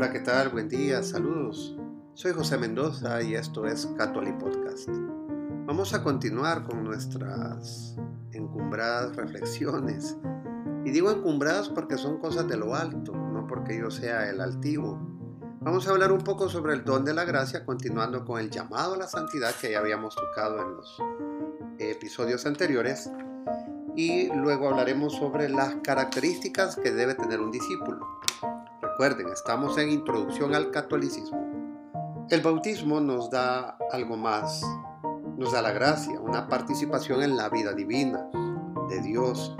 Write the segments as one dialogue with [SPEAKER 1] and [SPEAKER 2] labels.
[SPEAKER 1] Hola, ¿qué tal? Buen día, saludos. Soy José Mendoza y esto es Catholic Podcast. Vamos a continuar con nuestras encumbradas reflexiones. Y digo encumbradas porque son cosas de lo alto, no porque yo sea el altivo. Vamos a hablar un poco sobre el don de la gracia, continuando con el llamado a la santidad que ya habíamos tocado en los episodios anteriores. Y luego hablaremos sobre las características que debe tener un discípulo. Recuerden, estamos en introducción al catolicismo. El bautismo nos da algo más, nos da la gracia, una participación en la vida divina de Dios.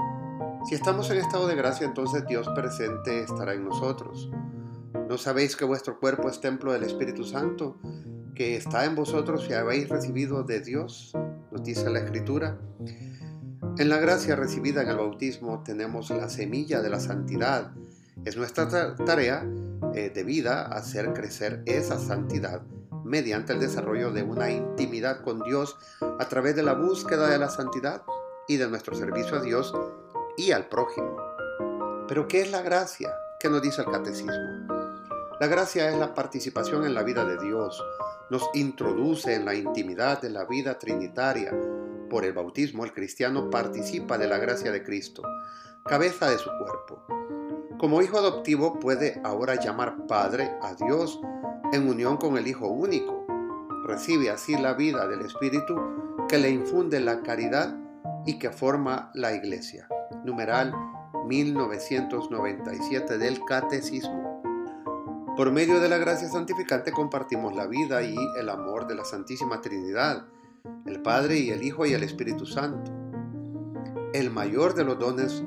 [SPEAKER 1] Si estamos en estado de gracia, entonces Dios presente estará en nosotros. ¿No sabéis que vuestro cuerpo es templo del Espíritu Santo, que está en vosotros y habéis recibido de Dios? Nos dice la Escritura. En la gracia recibida en el bautismo tenemos la semilla de la santidad, es nuestra tarea eh, de vida hacer crecer esa santidad mediante el desarrollo de una intimidad con Dios a través de la búsqueda de la santidad y de nuestro servicio a Dios y al prójimo. Pero ¿qué es la gracia? ¿Qué nos dice el catecismo? La gracia es la participación en la vida de Dios, nos introduce en la intimidad de la vida trinitaria. Por el bautismo el cristiano participa de la gracia de Cristo, cabeza de su cuerpo. Como hijo adoptivo puede ahora llamar Padre a Dios en unión con el Hijo único. Recibe así la vida del Espíritu que le infunde la caridad y que forma la Iglesia. Numeral 1997 del Catecismo. Por medio de la gracia santificante compartimos la vida y el amor de la Santísima Trinidad, el Padre y el Hijo y el Espíritu Santo. El mayor de los dones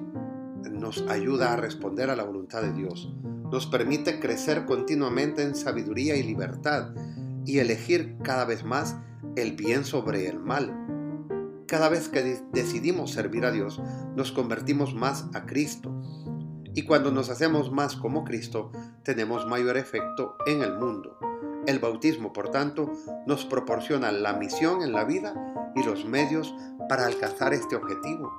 [SPEAKER 1] nos ayuda a responder a la voluntad de Dios, nos permite crecer continuamente en sabiduría y libertad y elegir cada vez más el bien sobre el mal. Cada vez que decidimos servir a Dios, nos convertimos más a Cristo. Y cuando nos hacemos más como Cristo, tenemos mayor efecto en el mundo. El bautismo, por tanto, nos proporciona la misión en la vida y los medios para alcanzar este objetivo.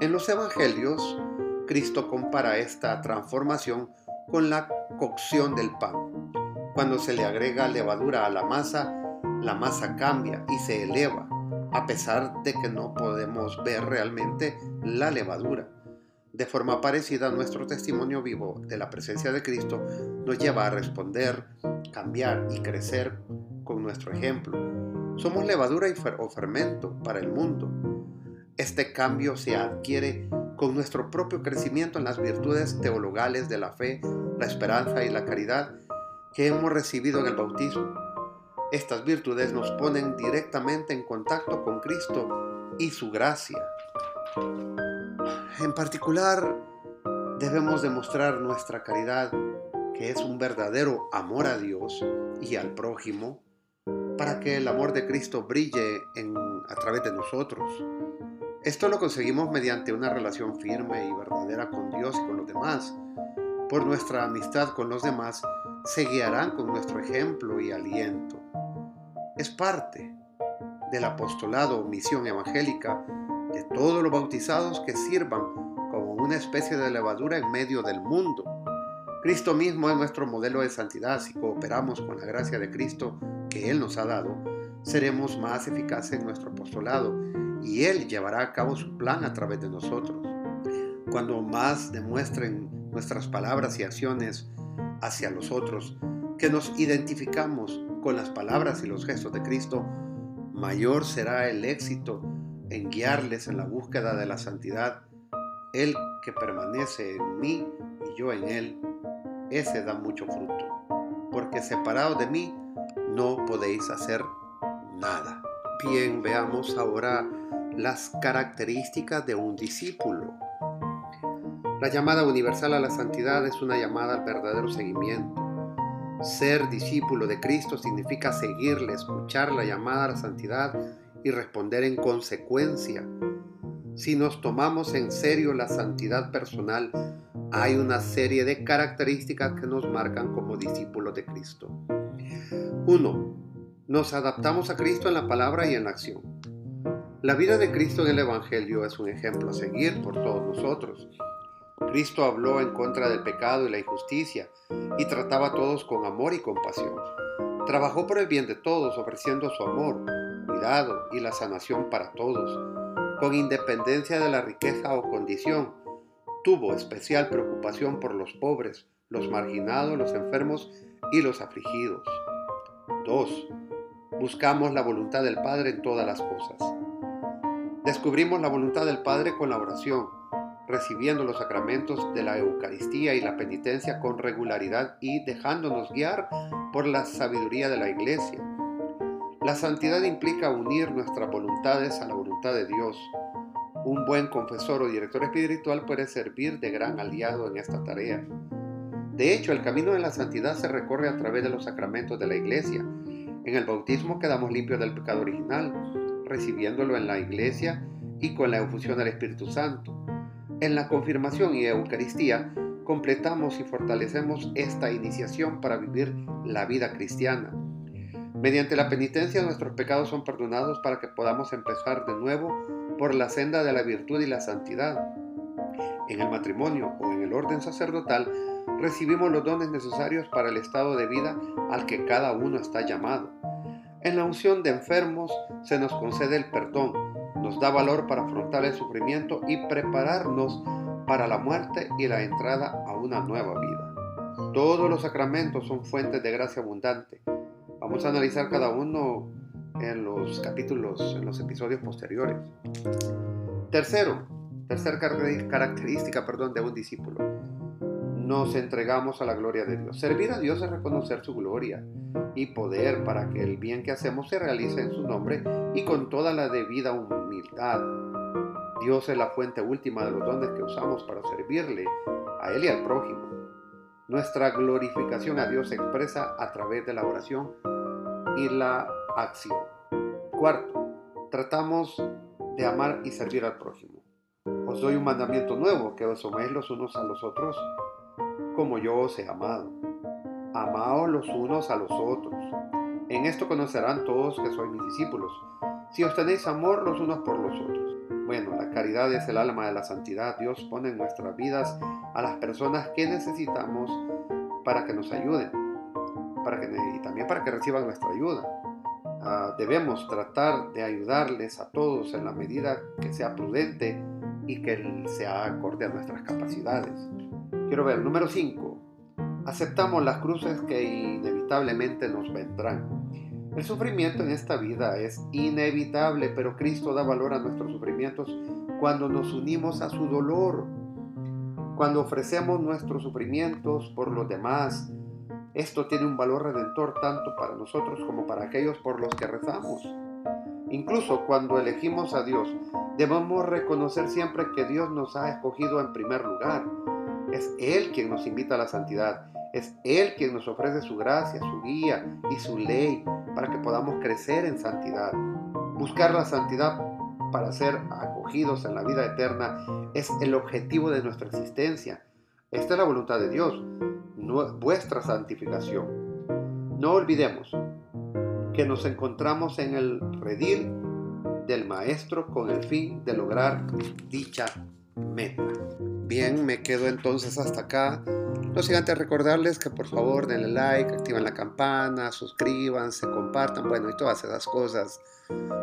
[SPEAKER 1] En los Evangelios, Cristo compara esta transformación con la cocción del pan. Cuando se le agrega levadura a la masa, la masa cambia y se eleva, a pesar de que no podemos ver realmente la levadura. De forma parecida, nuestro testimonio vivo de la presencia de Cristo nos lleva a responder, cambiar y crecer con nuestro ejemplo. Somos levadura o fermento para el mundo. Este cambio se adquiere con nuestro propio crecimiento en las virtudes teologales de la fe, la esperanza y la caridad que hemos recibido en el bautismo. Estas virtudes nos ponen directamente en contacto con Cristo y su gracia. En particular, debemos demostrar nuestra caridad, que es un verdadero amor a Dios y al prójimo, para que el amor de Cristo brille a través de nosotros. Esto lo conseguimos mediante una relación firme y verdadera con Dios y con los demás. Por nuestra amistad con los demás, se guiarán con nuestro ejemplo y aliento. Es parte del apostolado o misión evangélica de todos los bautizados que sirvan como una especie de levadura en medio del mundo. Cristo mismo es nuestro modelo de santidad. Si cooperamos con la gracia de Cristo que Él nos ha dado, seremos más eficaces en nuestro apostolado y Él llevará a cabo su plan a través de nosotros. Cuando más demuestren nuestras palabras y acciones hacia los otros que nos identificamos con las palabras y los gestos de Cristo, mayor será el éxito en guiarles en la búsqueda de la santidad. Él que permanece en mí y yo en Él, ese da mucho fruto, porque separados de mí no podéis hacer nada. Bien, veamos ahora las características de un discípulo. La llamada universal a la santidad es una llamada al verdadero seguimiento. Ser discípulo de Cristo significa seguirle, escuchar la llamada a la santidad y responder en consecuencia. Si nos tomamos en serio la santidad personal, hay una serie de características que nos marcan como discípulos de Cristo. 1. Nos adaptamos a Cristo en la palabra y en la acción. La vida de Cristo en el Evangelio es un ejemplo a seguir por todos nosotros. Cristo habló en contra del pecado y la injusticia y trataba a todos con amor y compasión. Trabajó por el bien de todos, ofreciendo su amor, cuidado y la sanación para todos, con independencia de la riqueza o condición. Tuvo especial preocupación por los pobres, los marginados, los enfermos y los afligidos. 2. Buscamos la voluntad del Padre en todas las cosas. Descubrimos la voluntad del Padre con la oración, recibiendo los sacramentos de la Eucaristía y la penitencia con regularidad y dejándonos guiar por la sabiduría de la Iglesia. La santidad implica unir nuestras voluntades a la voluntad de Dios. Un buen confesor o director espiritual puede servir de gran aliado en esta tarea. De hecho, el camino de la santidad se recorre a través de los sacramentos de la Iglesia. En el bautismo quedamos limpios del pecado original, recibiéndolo en la Iglesia y con la efusión del Espíritu Santo. En la confirmación y Eucaristía completamos y fortalecemos esta iniciación para vivir la vida cristiana. Mediante la penitencia nuestros pecados son perdonados para que podamos empezar de nuevo por la senda de la virtud y la santidad. En el matrimonio o en el orden sacerdotal recibimos los dones necesarios para el estado de vida al que cada uno está llamado. En la unción de enfermos se nos concede el perdón, nos da valor para afrontar el sufrimiento y prepararnos para la muerte y la entrada a una nueva vida. Todos los sacramentos son fuentes de gracia abundante. Vamos a analizar cada uno en los capítulos, en los episodios posteriores. Tercero, tercera característica perdón, de un discípulo. Nos entregamos a la gloria de Dios. Servir a Dios es reconocer su gloria y poder para que el bien que hacemos se realice en su nombre y con toda la debida humildad. Dios es la fuente última de los dones que usamos para servirle a Él y al prójimo. Nuestra glorificación a Dios se expresa a través de la oración y la acción. Cuarto, tratamos de amar y servir al prójimo. Os doy un mandamiento nuevo, que os améis los unos a los otros como yo os he amado. Amaos los unos a los otros. En esto conocerán todos que sois mis discípulos, si os tenéis amor los unos por los otros. Bueno, la caridad es el alma de la santidad. Dios pone en nuestras vidas a las personas que necesitamos para que nos ayuden para que, y también para que reciban nuestra ayuda. Ah, debemos tratar de ayudarles a todos en la medida que sea prudente y que sea acorde a nuestras capacidades. Quiero ver, número 5. Aceptamos las cruces que inevitablemente nos vendrán. El sufrimiento en esta vida es inevitable, pero Cristo da valor a nuestros sufrimientos cuando nos unimos a su dolor, cuando ofrecemos nuestros sufrimientos por los demás. Esto tiene un valor redentor tanto para nosotros como para aquellos por los que rezamos. Incluso cuando elegimos a Dios, debemos reconocer siempre que Dios nos ha escogido en primer lugar es Él quien nos invita a la santidad. Es Él quien nos ofrece su gracia, su guía y su ley para que podamos crecer en santidad. Buscar la santidad para ser acogidos en la vida eterna es el objetivo de nuestra existencia. Esta es la voluntad de Dios, vuestra santificación. No olvidemos que nos encontramos en el redil del Maestro con el fin de lograr dicha meta. Bien, me quedo entonces hasta acá. No sin antes recordarles que por favor denle like, activen la campana, suscríbanse, compartan, bueno, y todas esas cosas.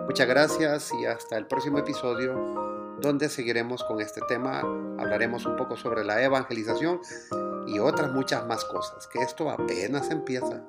[SPEAKER 1] Muchas gracias y hasta el próximo episodio donde seguiremos con este tema. Hablaremos un poco sobre la evangelización y otras muchas más cosas, que esto apenas empieza.